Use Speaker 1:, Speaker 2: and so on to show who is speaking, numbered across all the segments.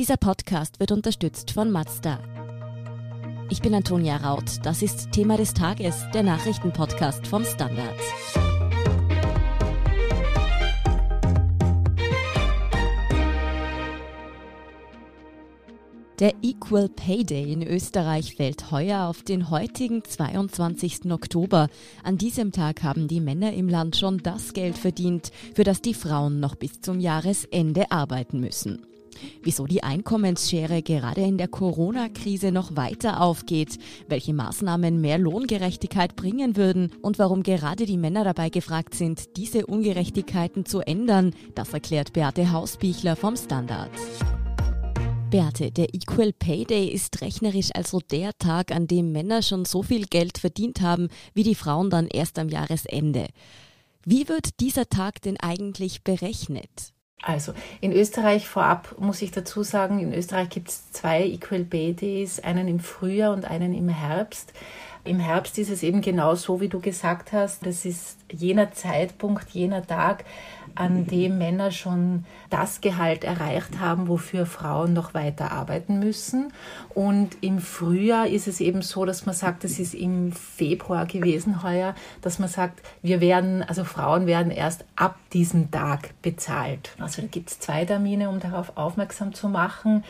Speaker 1: Dieser Podcast wird unterstützt von Mazda. Ich bin Antonia Raut. Das ist Thema des Tages, der Nachrichtenpodcast vom Standard. Der Equal Pay Day in Österreich fällt heuer auf den heutigen 22. Oktober. An diesem Tag haben die Männer im Land schon das Geld verdient, für das die Frauen noch bis zum Jahresende arbeiten müssen. Wieso die Einkommensschere gerade in der Corona-Krise noch weiter aufgeht, welche Maßnahmen mehr Lohngerechtigkeit bringen würden und warum gerade die Männer dabei gefragt sind, diese Ungerechtigkeiten zu ändern, das erklärt Beate Hausbichler vom Standard. Beate, der Equal Pay Day ist rechnerisch also der Tag, an dem Männer schon so viel Geld verdient haben, wie die Frauen dann erst am Jahresende. Wie wird dieser Tag denn eigentlich berechnet?
Speaker 2: Also in Österreich vorab muss ich dazu sagen, in Österreich gibt es zwei Equal Pay Days, einen im Frühjahr und einen im Herbst. Im Herbst ist es eben genau so, wie du gesagt hast. Das ist jener Zeitpunkt, jener Tag, an dem Männer schon das Gehalt erreicht haben, wofür Frauen noch weiter arbeiten müssen. Und im Frühjahr ist es eben so, dass man sagt, es ist im Februar gewesen heuer, dass man sagt, wir werden, also Frauen werden erst ab diesem Tag bezahlt. Also da gibt es zwei Termine, um darauf aufmerksam zu machen.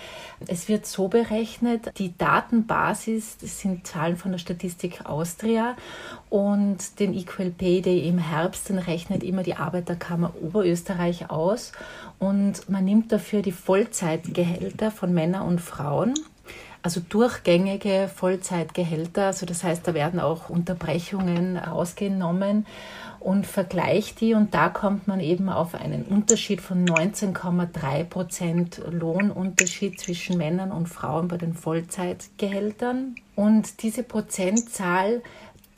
Speaker 2: Es wird so berechnet, die Datenbasis, das sind Zahlen von der Statistik Austria und den Equal Pay Day im Herbst, den rechnet immer die Arbeiterkammer Oberösterreich aus und man nimmt dafür die Vollzeitgehälter von Männern und Frauen. Also durchgängige Vollzeitgehälter, also das heißt, da werden auch Unterbrechungen ausgenommen und vergleicht die und da kommt man eben auf einen Unterschied von 19,3 Prozent Lohnunterschied zwischen Männern und Frauen bei den Vollzeitgehältern. Und diese Prozentzahl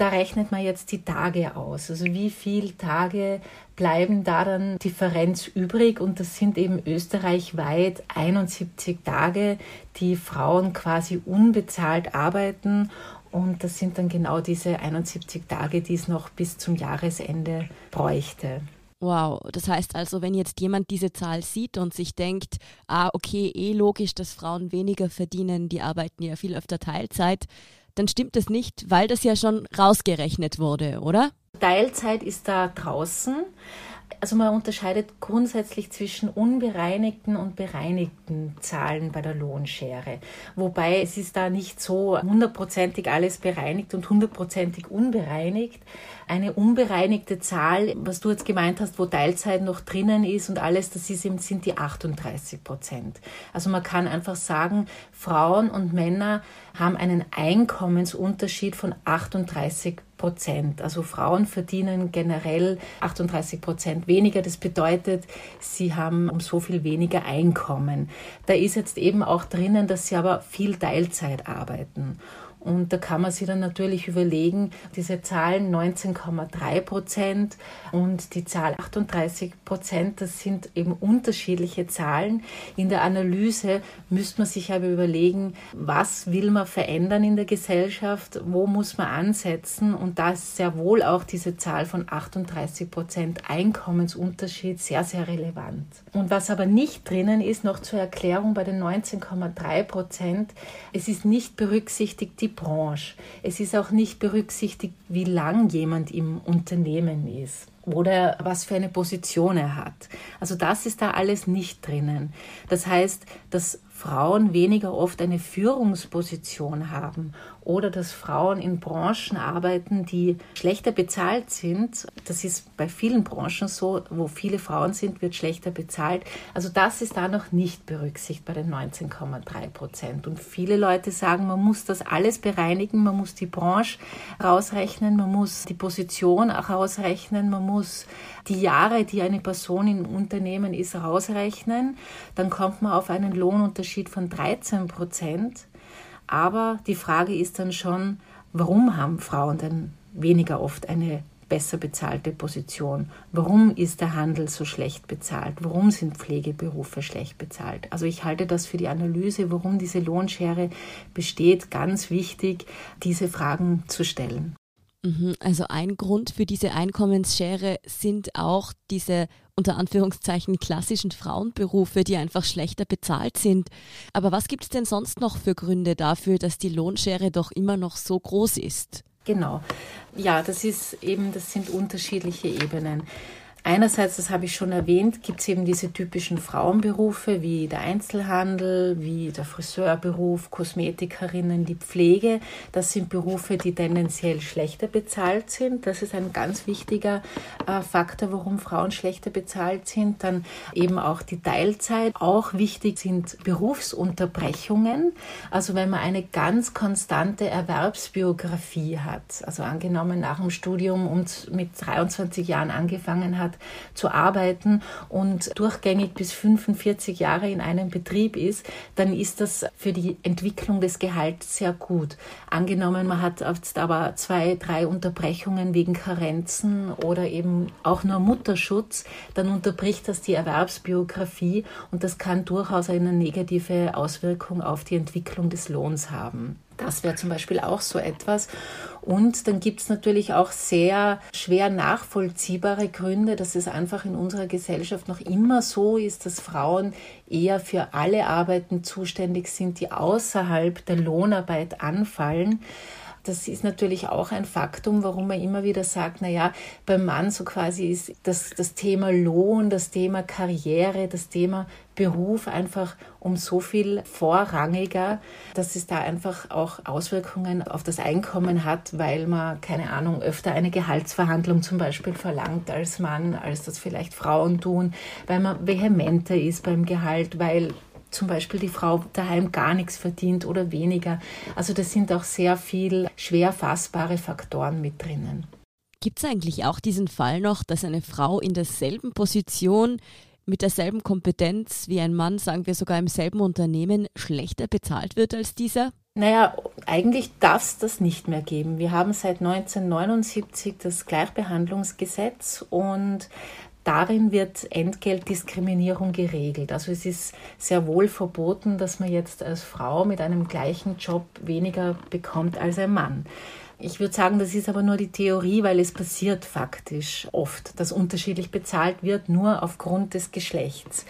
Speaker 2: da rechnet man jetzt die Tage aus. Also wie viele Tage bleiben da dann Differenz übrig? Und das sind eben österreichweit 71 Tage, die Frauen quasi unbezahlt arbeiten. Und das sind dann genau diese 71 Tage, die es noch bis zum Jahresende bräuchte.
Speaker 1: Wow, das heißt also, wenn jetzt jemand diese Zahl sieht und sich denkt, ah, okay, eh logisch, dass Frauen weniger verdienen, die arbeiten ja viel öfter Teilzeit, dann stimmt das nicht, weil das ja schon rausgerechnet wurde, oder?
Speaker 2: Teilzeit ist da draußen. Also man unterscheidet grundsätzlich zwischen unbereinigten und bereinigten Zahlen bei der Lohnschere. Wobei es ist da nicht so hundertprozentig alles bereinigt und hundertprozentig unbereinigt. Eine unbereinigte Zahl, was du jetzt gemeint hast, wo Teilzeit noch drinnen ist und alles, das ist eben, sind die 38 Prozent. Also man kann einfach sagen, Frauen und Männer haben einen Einkommensunterschied von 38 Prozent. Also Frauen verdienen generell 38 Prozent weniger. Das bedeutet, sie haben um so viel weniger Einkommen. Da ist jetzt eben auch drinnen, dass sie aber viel Teilzeit arbeiten. Und da kann man sich dann natürlich überlegen, diese Zahlen 19,3 Prozent und die Zahl 38 Prozent, das sind eben unterschiedliche Zahlen. In der Analyse müsste man sich aber überlegen, was will man verändern in der Gesellschaft, wo muss man ansetzen. Und da ist sehr wohl auch diese Zahl von 38 Prozent Einkommensunterschied sehr, sehr relevant. Und was aber nicht drinnen ist, noch zur Erklärung bei den 19,3 Prozent, es ist nicht berücksichtigt die Branche. Es ist auch nicht berücksichtigt, wie lang jemand im Unternehmen ist oder was für eine Position er hat. Also das ist da alles nicht drinnen. Das heißt, dass Frauen weniger oft eine Führungsposition haben oder dass Frauen in Branchen arbeiten, die schlechter bezahlt sind. Das ist bei vielen Branchen so, wo viele Frauen sind, wird schlechter bezahlt. Also das ist da noch nicht berücksichtigt bei den 19,3 Prozent. Und viele Leute sagen, man muss das alles bereinigen, man muss die Branche rausrechnen, man muss die Position auch rausrechnen, man muss die Jahre, die eine Person im Unternehmen ist, rausrechnen. Dann kommt man auf einen Lohnunterschied Unterschied von 13 Prozent. Aber die Frage ist dann schon, warum haben Frauen denn weniger oft eine besser bezahlte Position? Warum ist der Handel so schlecht bezahlt? Warum sind Pflegeberufe schlecht bezahlt? Also ich halte das für die Analyse, warum diese Lohnschere besteht, ganz wichtig, diese Fragen zu stellen.
Speaker 1: Mhm, also ein Grund für diese Einkommensschere sind auch diese unter Anführungszeichen klassischen Frauenberufe, die einfach schlechter bezahlt sind. Aber was gibt es denn sonst noch für Gründe dafür, dass die Lohnschere doch immer noch so groß ist?
Speaker 2: Genau. Ja, das ist eben, das sind unterschiedliche Ebenen. Einerseits, das habe ich schon erwähnt, gibt es eben diese typischen Frauenberufe wie der Einzelhandel, wie der Friseurberuf, Kosmetikerinnen, die Pflege. Das sind Berufe, die tendenziell schlechter bezahlt sind. Das ist ein ganz wichtiger äh, Faktor, warum Frauen schlechter bezahlt sind. Dann eben auch die Teilzeit. Auch wichtig sind Berufsunterbrechungen. Also wenn man eine ganz konstante Erwerbsbiografie hat, also angenommen nach dem Studium und mit 23 Jahren angefangen hat, hat, zu arbeiten und durchgängig bis 45 Jahre in einem Betrieb ist, dann ist das für die Entwicklung des Gehalts sehr gut. Angenommen, man hat aber zwei, drei Unterbrechungen wegen Karenzen oder eben auch nur Mutterschutz, dann unterbricht das die Erwerbsbiografie und das kann durchaus eine negative Auswirkung auf die Entwicklung des Lohns haben. Das wäre zum Beispiel auch so etwas. Und dann gibt es natürlich auch sehr schwer nachvollziehbare Gründe, dass es einfach in unserer Gesellschaft noch immer so ist, dass Frauen eher für alle Arbeiten zuständig sind, die außerhalb der Lohnarbeit anfallen. Das ist natürlich auch ein Faktum, warum man immer wieder sagt, na ja, beim Mann so quasi ist das, das Thema Lohn, das Thema Karriere, das Thema Beruf einfach um so viel vorrangiger, dass es da einfach auch Auswirkungen auf das Einkommen hat, weil man, keine Ahnung, öfter eine Gehaltsverhandlung zum Beispiel verlangt als Mann, als das vielleicht Frauen tun, weil man vehementer ist beim Gehalt, weil zum Beispiel die Frau daheim gar nichts verdient oder weniger. Also das sind auch sehr viel schwer fassbare Faktoren mit drinnen.
Speaker 1: Gibt es eigentlich auch diesen Fall noch, dass eine Frau in derselben Position mit derselben Kompetenz wie ein Mann, sagen wir sogar im selben Unternehmen, schlechter bezahlt wird als dieser?
Speaker 2: Naja, eigentlich darf es das nicht mehr geben. Wir haben seit 1979 das Gleichbehandlungsgesetz und Darin wird Entgeltdiskriminierung geregelt. Also es ist sehr wohl verboten, dass man jetzt als Frau mit einem gleichen Job weniger bekommt als ein Mann. Ich würde sagen, das ist aber nur die Theorie, weil es passiert faktisch oft, dass unterschiedlich bezahlt wird, nur aufgrund des Geschlechts.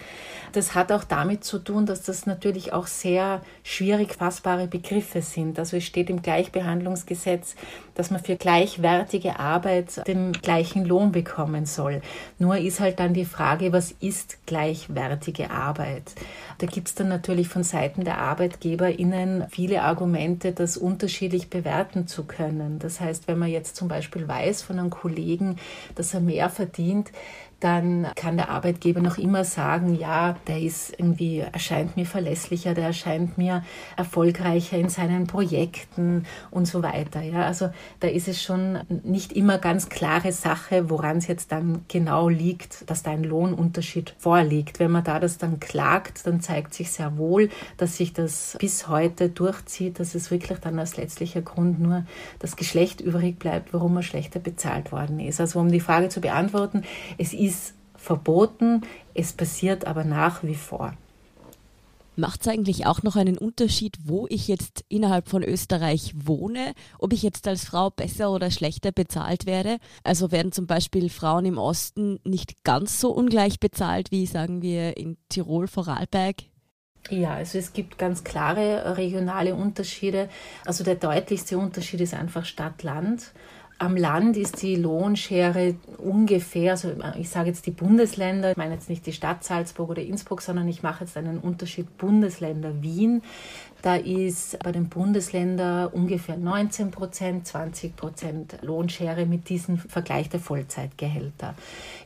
Speaker 2: Das hat auch damit zu tun, dass das natürlich auch sehr schwierig fassbare Begriffe sind. Also es steht im Gleichbehandlungsgesetz, dass man für gleichwertige Arbeit den gleichen Lohn bekommen soll. Nur ist halt dann die Frage, was ist gleichwertige Arbeit? Da gibt es dann natürlich von Seiten der ArbeitgeberInnen viele Argumente, das unterschiedlich bewerten zu können. Das heißt, wenn man jetzt zum Beispiel weiß von einem Kollegen, dass er mehr verdient, dann kann der Arbeitgeber noch immer sagen, ja, der ist irgendwie, erscheint mir verlässlicher, der erscheint mir erfolgreicher in seinen Projekten und so weiter. Ja, also da ist es schon nicht immer ganz klare Sache, woran es jetzt dann genau liegt, dass da ein Lohnunterschied vorliegt. Wenn man da das dann klagt, dann zeigt sich sehr wohl, dass sich das bis heute durchzieht, dass es wirklich dann als letztlicher Grund nur das Geschlecht übrig bleibt, warum er schlechter bezahlt worden ist. Also um die Frage zu beantworten, es ist ist verboten, es passiert aber nach wie vor.
Speaker 1: Macht es eigentlich auch noch einen Unterschied, wo ich jetzt innerhalb von Österreich wohne, ob ich jetzt als Frau besser oder schlechter bezahlt werde? Also werden zum Beispiel Frauen im Osten nicht ganz so ungleich bezahlt wie, sagen wir, in Tirol, Vorarlberg?
Speaker 2: Ja, also es gibt ganz klare regionale Unterschiede. Also der deutlichste Unterschied ist einfach Stadt-Land. Am Land ist die Lohnschere ungefähr, also ich sage jetzt die Bundesländer, ich meine jetzt nicht die Stadt Salzburg oder Innsbruck, sondern ich mache jetzt einen Unterschied Bundesländer Wien. Da ist bei den Bundesländern ungefähr 19 Prozent, 20 Prozent Lohnschere mit diesem Vergleich der Vollzeitgehälter.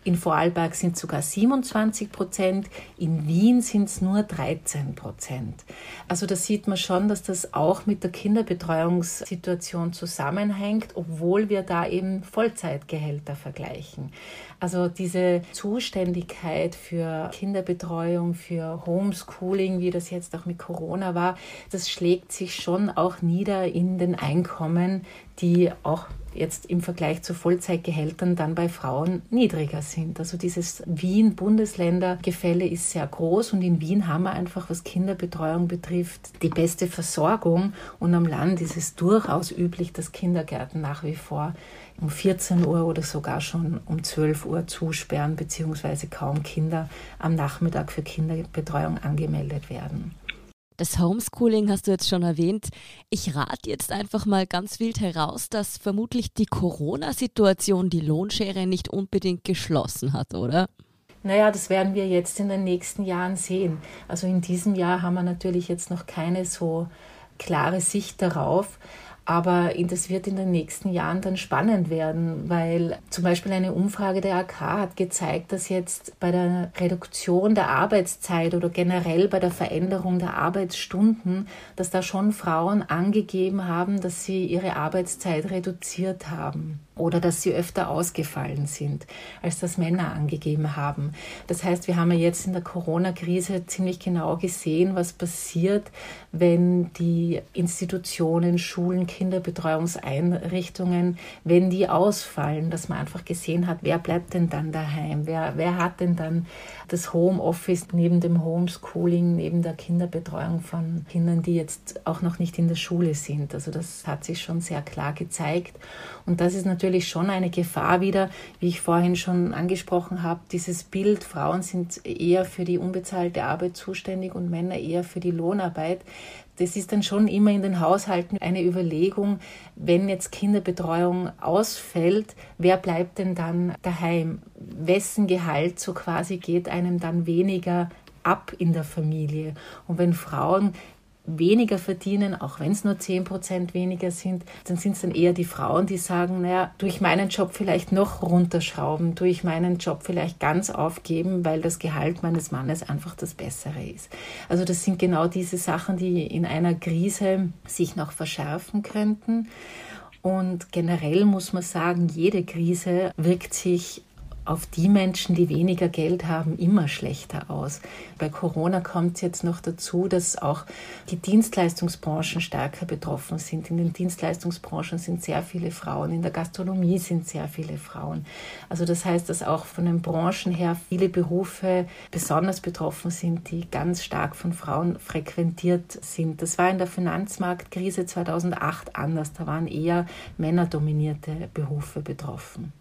Speaker 2: In Vorarlberg sind es sogar 27 Prozent, in Wien sind es nur 13 Prozent. Also da sieht man schon, dass das auch mit der Kinderbetreuungssituation zusammenhängt, obwohl wir da eben Vollzeitgehälter vergleichen. Also diese Zuständigkeit für Kinderbetreuung, für Homeschooling, wie das jetzt auch mit Corona war, Das schlägt sich schon auch nieder in den Einkommen, die auch jetzt im Vergleich zu Vollzeitgehältern dann bei Frauen niedriger sind. Also dieses Wien-Bundesländer-Gefälle ist sehr groß und in Wien haben wir einfach, was Kinderbetreuung betrifft, die beste Versorgung und am Land ist es durchaus üblich, dass Kindergärten nach wie vor um 14 Uhr oder sogar schon um 12 Uhr zusperren, beziehungsweise kaum Kinder am Nachmittag für Kinderbetreuung angemeldet werden.
Speaker 1: Das Homeschooling hast du jetzt schon erwähnt. Ich rate jetzt einfach mal ganz wild heraus, dass vermutlich die Corona-Situation die Lohnschere nicht unbedingt geschlossen hat, oder?
Speaker 2: Naja, das werden wir jetzt in den nächsten Jahren sehen. Also in diesem Jahr haben wir natürlich jetzt noch keine so klare Sicht darauf. Aber das wird in den nächsten Jahren dann spannend werden, weil zum Beispiel eine Umfrage der AK hat gezeigt, dass jetzt bei der Reduktion der Arbeitszeit oder generell bei der Veränderung der Arbeitsstunden, dass da schon Frauen angegeben haben, dass sie ihre Arbeitszeit reduziert haben oder dass sie öfter ausgefallen sind, als das Männer angegeben haben. Das heißt, wir haben ja jetzt in der Corona-Krise ziemlich genau gesehen, was passiert, wenn die Institutionen, Schulen, Kinderbetreuungseinrichtungen, wenn die ausfallen, dass man einfach gesehen hat, wer bleibt denn dann daheim, wer, wer hat denn dann das Homeoffice neben dem Homeschooling, neben der Kinderbetreuung von Kindern, die jetzt auch noch nicht in der Schule sind. Also das hat sich schon sehr klar gezeigt. Und das ist natürlich natürlich schon eine Gefahr wieder, wie ich vorhin schon angesprochen habe, dieses Bild, Frauen sind eher für die unbezahlte Arbeit zuständig und Männer eher für die Lohnarbeit. Das ist dann schon immer in den Haushalten eine Überlegung, wenn jetzt Kinderbetreuung ausfällt, wer bleibt denn dann daheim? Wessen Gehalt so quasi geht einem dann weniger ab in der Familie. Und wenn Frauen weniger verdienen, auch wenn es nur 10 Prozent weniger sind, dann sind es dann eher die Frauen, die sagen, naja, durch meinen Job vielleicht noch runterschrauben, durch meinen Job vielleicht ganz aufgeben, weil das Gehalt meines Mannes einfach das Bessere ist. Also das sind genau diese Sachen, die in einer Krise sich noch verschärfen könnten. Und generell muss man sagen, jede Krise wirkt sich auf die Menschen, die weniger Geld haben, immer schlechter aus. Bei Corona kommt es jetzt noch dazu, dass auch die Dienstleistungsbranchen stärker betroffen sind. In den Dienstleistungsbranchen sind sehr viele Frauen, in der Gastronomie sind sehr viele Frauen. Also das heißt, dass auch von den Branchen her viele Berufe besonders betroffen sind, die ganz stark von Frauen frequentiert sind. Das war in der Finanzmarktkrise 2008 anders. Da waren eher männerdominierte Berufe betroffen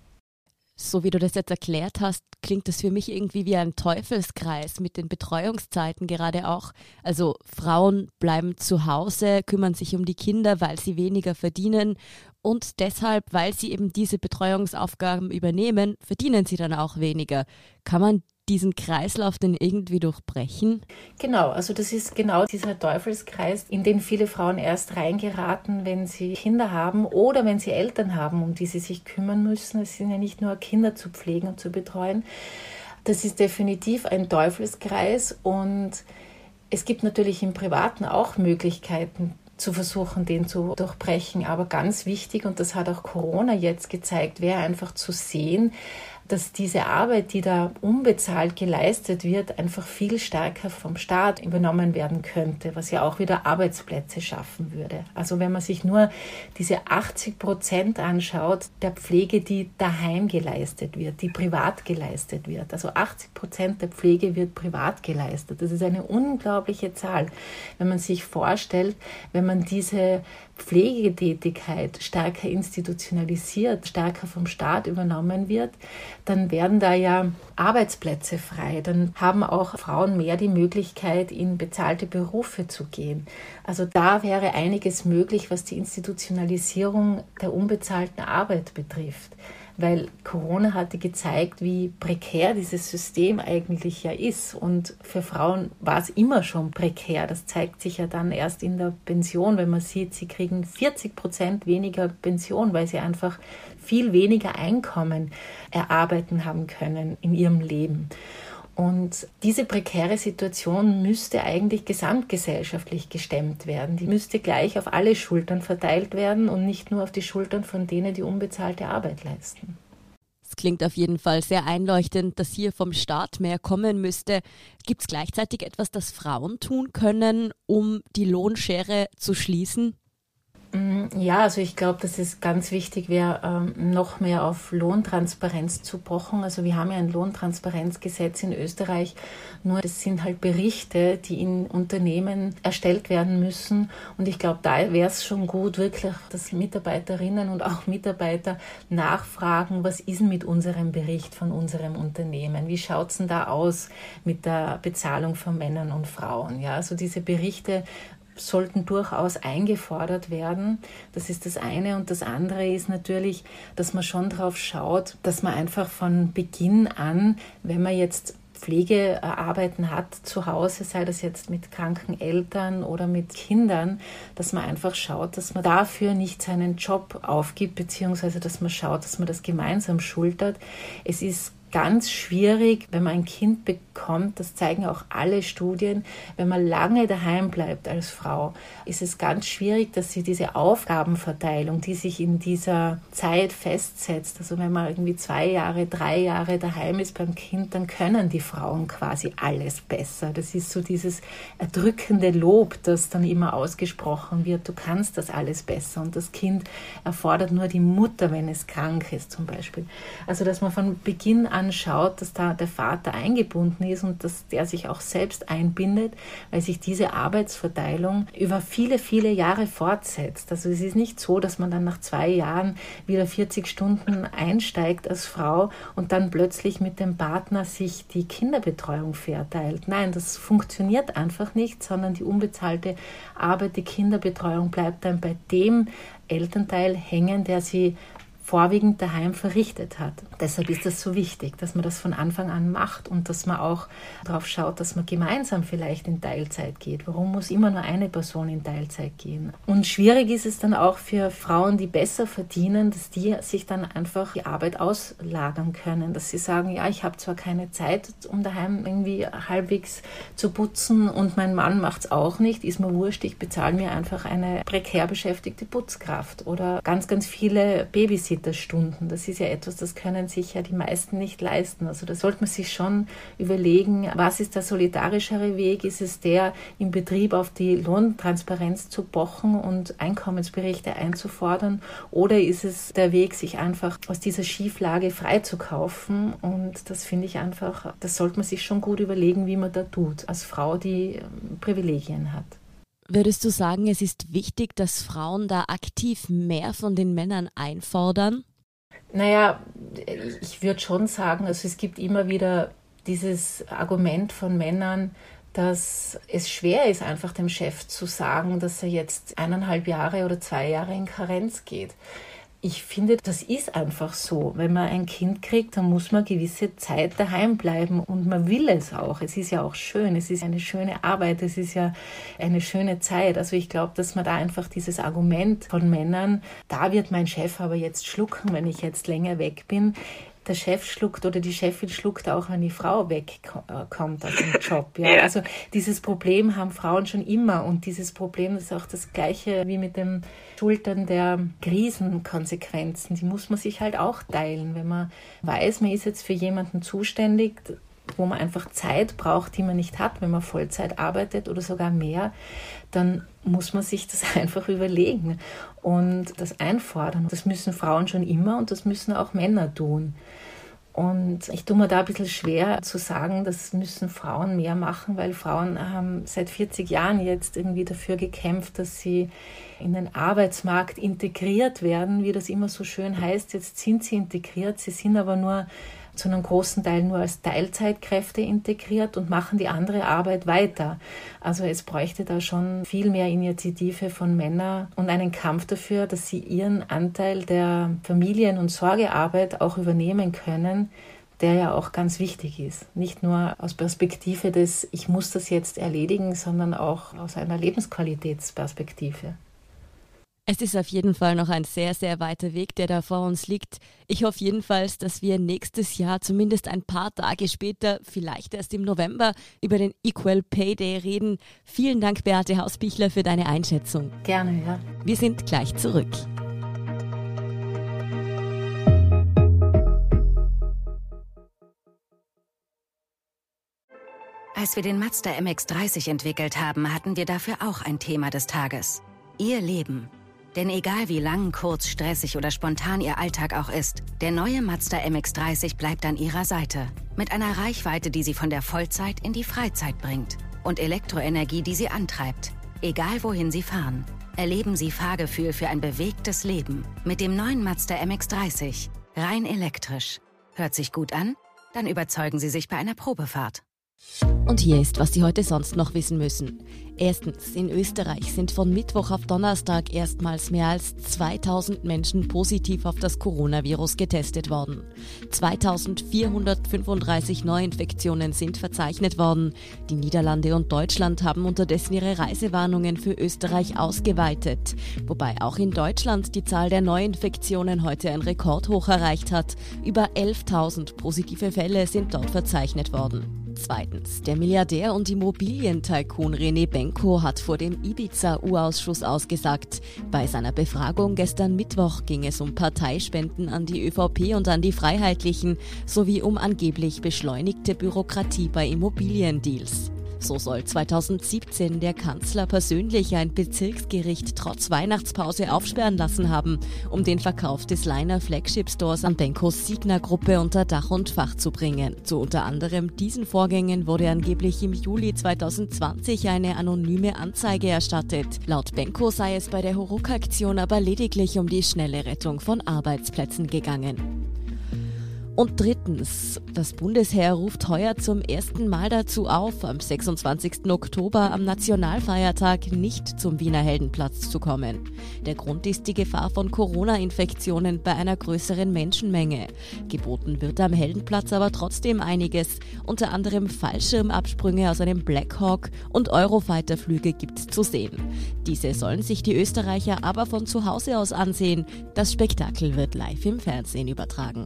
Speaker 1: so wie du das jetzt erklärt hast, klingt das für mich irgendwie wie ein Teufelskreis mit den Betreuungszeiten gerade auch. Also Frauen bleiben zu Hause, kümmern sich um die Kinder, weil sie weniger verdienen und deshalb, weil sie eben diese Betreuungsaufgaben übernehmen, verdienen sie dann auch weniger. Kann man diesen Kreislauf denn irgendwie durchbrechen?
Speaker 2: Genau, also das ist genau dieser Teufelskreis, in den viele Frauen erst reingeraten, wenn sie Kinder haben oder wenn sie Eltern haben, um die sie sich kümmern müssen. Es sind ja nicht nur Kinder zu pflegen und zu betreuen. Das ist definitiv ein Teufelskreis und es gibt natürlich im Privaten auch Möglichkeiten, zu versuchen, den zu durchbrechen. Aber ganz wichtig, und das hat auch Corona jetzt gezeigt, wäre einfach zu sehen, dass diese Arbeit, die da unbezahlt geleistet wird, einfach viel stärker vom Staat übernommen werden könnte, was ja auch wieder Arbeitsplätze schaffen würde. Also wenn man sich nur diese 80 Prozent anschaut der Pflege, die daheim geleistet wird, die privat geleistet wird. Also 80 Prozent der Pflege wird privat geleistet. Das ist eine unglaubliche Zahl. Wenn man sich vorstellt, wenn man diese Pflegetätigkeit stärker institutionalisiert, stärker vom Staat übernommen wird, dann werden da ja Arbeitsplätze frei. Dann haben auch Frauen mehr die Möglichkeit, in bezahlte Berufe zu gehen. Also da wäre einiges möglich, was die Institutionalisierung der unbezahlten Arbeit betrifft weil Corona hatte gezeigt, wie prekär dieses System eigentlich ja ist. Und für Frauen war es immer schon prekär. Das zeigt sich ja dann erst in der Pension, wenn man sieht, sie kriegen 40 Prozent weniger Pension, weil sie einfach viel weniger Einkommen erarbeiten haben können in ihrem Leben. Und diese prekäre Situation müsste eigentlich gesamtgesellschaftlich gestemmt werden. Die müsste gleich auf alle Schultern verteilt werden und nicht nur auf die Schultern von denen, die unbezahlte Arbeit leisten.
Speaker 1: Es klingt auf jeden Fall sehr einleuchtend, dass hier vom Staat mehr kommen müsste. Gibt es gleichzeitig etwas, das Frauen tun können, um die Lohnschere zu schließen?
Speaker 2: Mm, ja, also ich glaube, dass es ganz wichtig wäre, ähm, noch mehr auf Lohntransparenz zu pochen. Also wir haben ja ein Lohntransparenzgesetz in Österreich, nur das sind halt Berichte, die in Unternehmen erstellt werden müssen. Und ich glaube, da wäre es schon gut, wirklich, dass Mitarbeiterinnen und auch Mitarbeiter nachfragen, was ist mit unserem Bericht von unserem Unternehmen? Wie schaut es denn da aus mit der Bezahlung von Männern und Frauen? Ja, also diese Berichte sollten durchaus eingefordert werden. Das ist das eine. Und das andere ist natürlich, dass man schon darauf schaut, dass man einfach von Beginn an, wenn man jetzt Pflegearbeiten hat zu Hause, sei das jetzt mit kranken Eltern oder mit Kindern, dass man einfach schaut, dass man dafür nicht seinen Job aufgibt, beziehungsweise dass man schaut, dass man das gemeinsam schultert. Es ist ganz schwierig, wenn man ein Kind bekommt, das zeigen auch alle Studien, wenn man lange daheim bleibt als Frau, ist es ganz schwierig, dass sie diese Aufgabenverteilung, die sich in dieser Zeit festsetzt, also wenn man irgendwie zwei Jahre, drei Jahre daheim ist beim Kind, dann können die Frauen quasi alles besser. Das ist so dieses erdrückende Lob, das dann immer ausgesprochen wird, du kannst das alles besser und das Kind erfordert nur die Mutter, wenn es krank ist zum Beispiel. Also dass man von Beginn an anschaut, dass da der Vater eingebunden ist und dass der sich auch selbst einbindet, weil sich diese Arbeitsverteilung über viele, viele Jahre fortsetzt. Also es ist nicht so, dass man dann nach zwei Jahren wieder 40 Stunden einsteigt als Frau und dann plötzlich mit dem Partner sich die Kinderbetreuung verteilt. Nein, das funktioniert einfach nicht, sondern die unbezahlte Arbeit, die Kinderbetreuung bleibt dann bei dem Elternteil hängen, der sie vorwiegend daheim verrichtet hat. Deshalb ist es so wichtig, dass man das von Anfang an macht und dass man auch darauf schaut, dass man gemeinsam vielleicht in Teilzeit geht. Warum muss immer nur eine Person in Teilzeit gehen? Und schwierig ist es dann auch für Frauen, die besser verdienen, dass die sich dann einfach die Arbeit auslagern können, dass sie sagen, ja, ich habe zwar keine Zeit, um daheim irgendwie halbwegs zu putzen und mein Mann macht es auch nicht, ist mir wurscht, ich bezahle mir einfach eine prekär beschäftigte Putzkraft oder ganz, ganz viele Babys Babysitterstunden. Das ist ja etwas, das können sich ja die meisten nicht leisten. Also da sollte man sich schon überlegen, was ist der solidarischere Weg? Ist es der, im Betrieb auf die Lohntransparenz zu pochen und Einkommensberichte einzufordern? Oder ist es der Weg, sich einfach aus dieser Schieflage freizukaufen? Und das finde ich einfach, das sollte man sich schon gut überlegen, wie man da tut, als Frau, die Privilegien hat.
Speaker 1: Würdest du sagen, es ist wichtig, dass Frauen da aktiv mehr von den Männern einfordern?
Speaker 2: Naja, ich würde schon sagen, also es gibt immer wieder dieses Argument von Männern, dass es schwer ist, einfach dem Chef zu sagen, dass er jetzt eineinhalb Jahre oder zwei Jahre in Karenz geht ich finde, das ist einfach so. Wenn man ein Kind kriegt, dann muss man gewisse Zeit daheim bleiben und man will es auch. Es ist ja auch schön, es ist eine schöne Arbeit, es ist ja eine schöne Zeit. Also ich glaube, dass man da einfach dieses Argument von Männern, da wird mein Chef aber jetzt schlucken, wenn ich jetzt länger weg bin, der Chef schluckt oder die Chefin schluckt auch, wenn die Frau wegkommt aus dem Job. Ja? ja? Also dieses Problem haben Frauen schon immer und dieses Problem ist auch das gleiche wie mit dem Schultern der Krisenkonsequenzen. Die muss man sich halt auch teilen, wenn man weiß, man ist jetzt für jemanden zuständig, wo man einfach Zeit braucht, die man nicht hat, wenn man Vollzeit arbeitet oder sogar mehr, dann muss man sich das einfach überlegen und das einfordern. Das müssen Frauen schon immer und das müssen auch Männer tun. Und ich tue mir da ein bisschen schwer zu sagen, das müssen Frauen mehr machen, weil Frauen haben seit 40 Jahren jetzt irgendwie dafür gekämpft, dass sie in den Arbeitsmarkt integriert werden, wie das immer so schön heißt. Jetzt sind sie integriert, sie sind aber nur zu einem großen Teil nur als Teilzeitkräfte integriert und machen die andere Arbeit weiter. Also es bräuchte da schon viel mehr Initiative von Männern und einen Kampf dafür, dass sie ihren Anteil der Familien- und Sorgearbeit auch übernehmen können, der ja auch ganz wichtig ist. Nicht nur aus Perspektive des, ich muss das jetzt erledigen, sondern auch aus einer Lebensqualitätsperspektive.
Speaker 1: Es ist auf jeden Fall noch ein sehr, sehr weiter Weg, der da vor uns liegt. Ich hoffe jedenfalls, dass wir nächstes Jahr, zumindest ein paar Tage später, vielleicht erst im November, über den Equal Pay Day reden. Vielen Dank, Beate Hausbichler, für deine Einschätzung.
Speaker 2: Gerne, ja.
Speaker 1: Wir sind gleich zurück.
Speaker 3: Als wir den Mazda MX30 entwickelt haben, hatten wir dafür auch ein Thema des Tages. Ihr Leben. Denn egal wie lang, kurz, stressig oder spontan Ihr Alltag auch ist, der neue Mazda MX30 bleibt an Ihrer Seite. Mit einer Reichweite, die Sie von der Vollzeit in die Freizeit bringt. Und Elektroenergie, die Sie antreibt. Egal wohin Sie fahren. Erleben Sie Fahrgefühl für ein bewegtes Leben. Mit dem neuen Mazda MX30. Rein elektrisch. Hört sich gut an? Dann überzeugen Sie sich bei einer Probefahrt.
Speaker 1: Und hier ist, was Sie heute sonst noch wissen müssen. Erstens, in Österreich sind von Mittwoch auf Donnerstag erstmals mehr als 2000 Menschen positiv auf das Coronavirus getestet worden. 2435 Neuinfektionen sind verzeichnet worden. Die Niederlande und Deutschland haben unterdessen ihre Reisewarnungen für Österreich ausgeweitet. Wobei auch in Deutschland die Zahl der Neuinfektionen heute ein Rekordhoch erreicht hat. Über 11.000 positive Fälle sind dort verzeichnet worden. Zweitens, der Milliardär und Immobilientycoon René Benko hat vor dem Ibiza-U-Ausschuss ausgesagt. Bei seiner Befragung gestern Mittwoch ging es um Parteispenden an die ÖVP und an die Freiheitlichen sowie um angeblich beschleunigte Bürokratie bei Immobiliendeals. So soll 2017 der Kanzler persönlich ein Bezirksgericht trotz Weihnachtspause aufsperren lassen haben, um den Verkauf des Liner Flagship Stores an Benkos Signa Gruppe unter Dach und Fach zu bringen. Zu unter anderem diesen Vorgängen wurde angeblich im Juli 2020 eine anonyme Anzeige erstattet. Laut Benko sei es bei der Huruk-Aktion aber lediglich um die schnelle Rettung von Arbeitsplätzen gegangen. Und drittens, das Bundesheer ruft heuer zum ersten Mal dazu auf, am 26. Oktober am Nationalfeiertag nicht zum Wiener Heldenplatz zu kommen. Der Grund ist die Gefahr von Corona-Infektionen bei einer größeren Menschenmenge. Geboten wird am Heldenplatz aber trotzdem einiges, unter anderem Fallschirmabsprünge aus einem Blackhawk und Eurofighter-Flüge gibt's zu sehen. Diese sollen sich die Österreicher aber von zu Hause aus ansehen. Das Spektakel wird live im Fernsehen übertragen.